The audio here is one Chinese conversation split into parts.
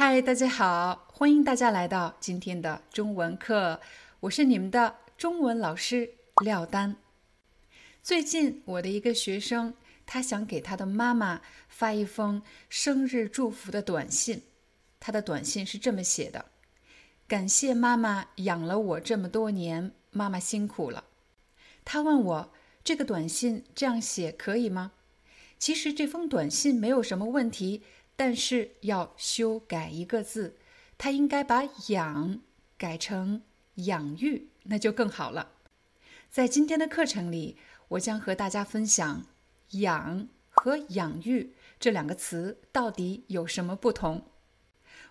嗨，大家好，欢迎大家来到今天的中文课，我是你们的中文老师廖丹。最近我的一个学生，他想给他的妈妈发一封生日祝福的短信，他的短信是这么写的：“感谢妈妈养了我这么多年，妈妈辛苦了。”他问我这个短信这样写可以吗？其实这封短信没有什么问题。但是要修改一个字，他应该把“养”改成“养育”，那就更好了。在今天的课程里，我将和大家分享“养”和“养育”这两个词到底有什么不同。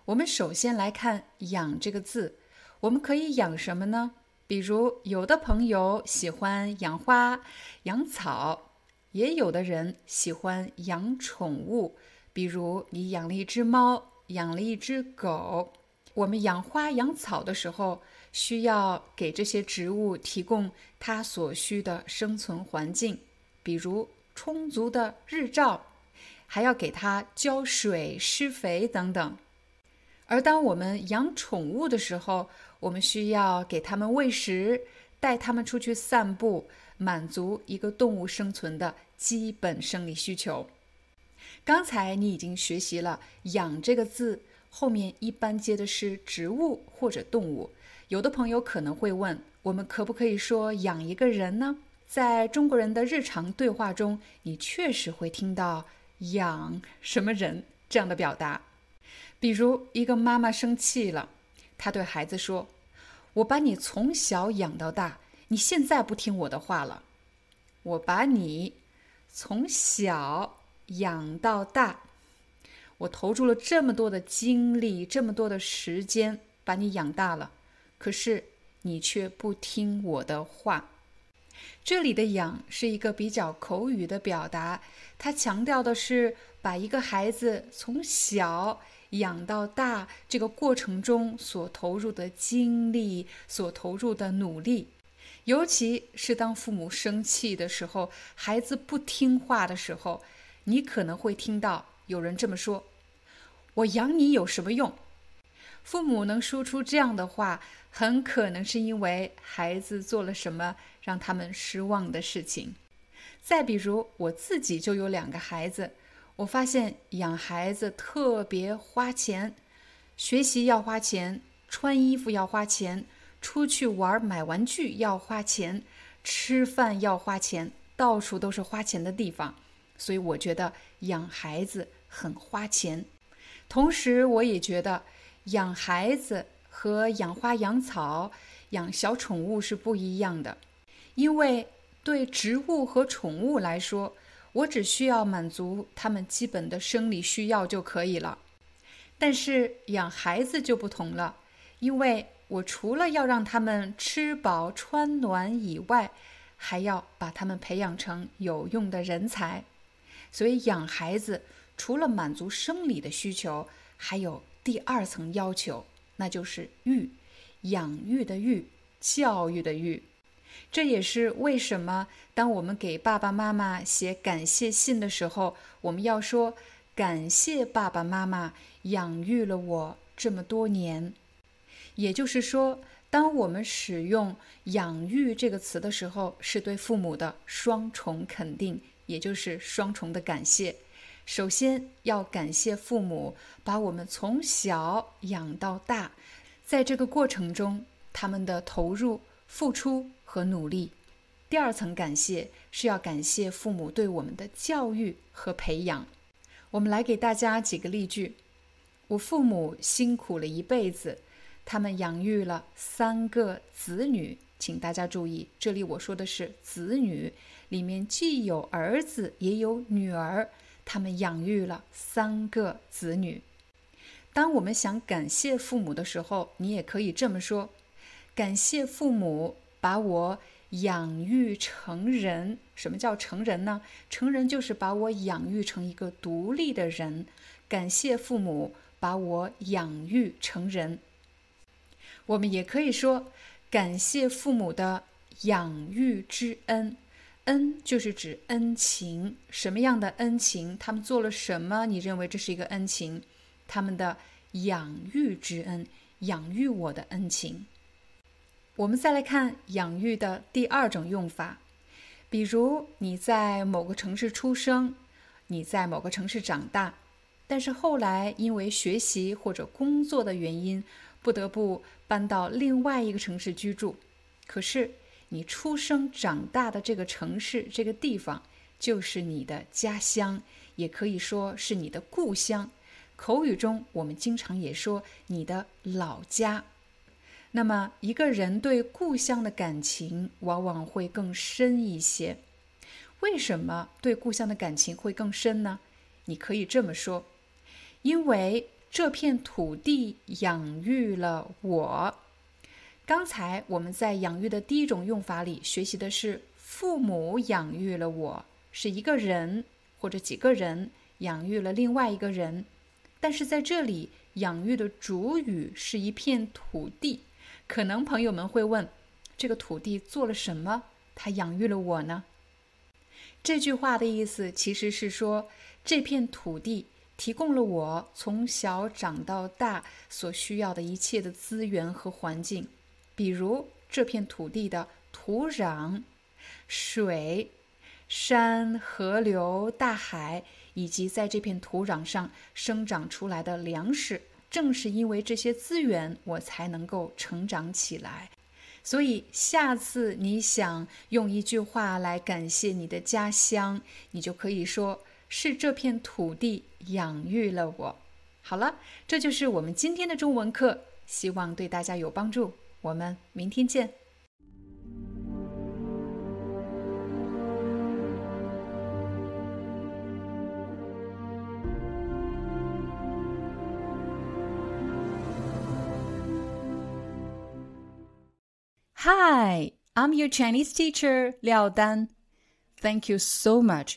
我们首先来看“养”这个字，我们可以养什么呢？比如，有的朋友喜欢养花、养草，也有的人喜欢养宠物。比如你养了一只猫，养了一只狗。我们养花养草的时候，需要给这些植物提供它所需的生存环境，比如充足的日照，还要给它浇水、施肥等等。而当我们养宠物的时候，我们需要给它们喂食，带它们出去散步，满足一个动物生存的基本生理需求。刚才你已经学习了“养”这个字，后面一般接的是植物或者动物。有的朋友可能会问，我们可不可以说养一个人呢？在中国人的日常对话中，你确实会听到“养什么人”这样的表达。比如，一个妈妈生气了，她对孩子说：“我把你从小养到大，你现在不听我的话了。我把你从小……”养到大，我投入了这么多的精力，这么多的时间把你养大了，可是你却不听我的话。这里的“养”是一个比较口语的表达，它强调的是把一个孩子从小养到大这个过程中所投入的精力、所投入的努力，尤其是当父母生气的时候，孩子不听话的时候。你可能会听到有人这么说：“我养你有什么用？”父母能说出这样的话，很可能是因为孩子做了什么让他们失望的事情。再比如，我自己就有两个孩子，我发现养孩子特别花钱，学习要花钱，穿衣服要花钱，出去玩买玩具要花钱，吃饭要花钱，到处都是花钱的地方。所以我觉得养孩子很花钱，同时我也觉得养孩子和养花养草、养小宠物是不一样的。因为对植物和宠物来说，我只需要满足它们基本的生理需要就可以了。但是养孩子就不同了，因为我除了要让他们吃饱穿暖以外，还要把他们培养成有用的人才。所以养孩子除了满足生理的需求，还有第二层要求，那就是育，养育的育，教育的育。这也是为什么当我们给爸爸妈妈写感谢信的时候，我们要说感谢爸爸妈妈养育了我这么多年。也就是说，当我们使用“养育”这个词的时候，是对父母的双重肯定。也就是双重的感谢，首先要感谢父母把我们从小养到大，在这个过程中他们的投入、付出和努力。第二层感谢是要感谢父母对我们的教育和培养。我们来给大家几个例句：我父母辛苦了一辈子，他们养育了三个子女。请大家注意，这里我说的是子女，里面既有儿子也有女儿。他们养育了三个子女。当我们想感谢父母的时候，你也可以这么说：感谢父母把我养育成人。什么叫成人呢？成人就是把我养育成一个独立的人。感谢父母把我养育成人。我们也可以说。感谢父母的养育之恩，恩就是指恩情。什么样的恩情？他们做了什么？你认为这是一个恩情？他们的养育之恩，养育我的恩情。我们再来看养育的第二种用法，比如你在某个城市出生，你在某个城市长大，但是后来因为学习或者工作的原因。不得不搬到另外一个城市居住，可是你出生长大的这个城市、这个地方就是你的家乡，也可以说是你的故乡。口语中我们经常也说你的老家。那么一个人对故乡的感情往往会更深一些。为什么对故乡的感情会更深呢？你可以这么说，因为。这片土地养育了我。刚才我们在养育的第一种用法里学习的是父母养育了我，是一个人或者几个人养育了另外一个人。但是在这里，养育的主语是一片土地。可能朋友们会问：这个土地做了什么？它养育了我呢？这句话的意思其实是说这片土地。提供了我从小长到大所需要的一切的资源和环境，比如这片土地的土壤、水、山、河流、大海，以及在这片土壤上生长出来的粮食。正是因为这些资源，我才能够成长起来。所以，下次你想用一句话来感谢你的家乡，你就可以说。是这片土地养育了我。好了，这就是我们今天的中文课，希望对大家有帮助。我们明天见。Hi, I'm your Chinese teacher, Liao Dan. Thank you so much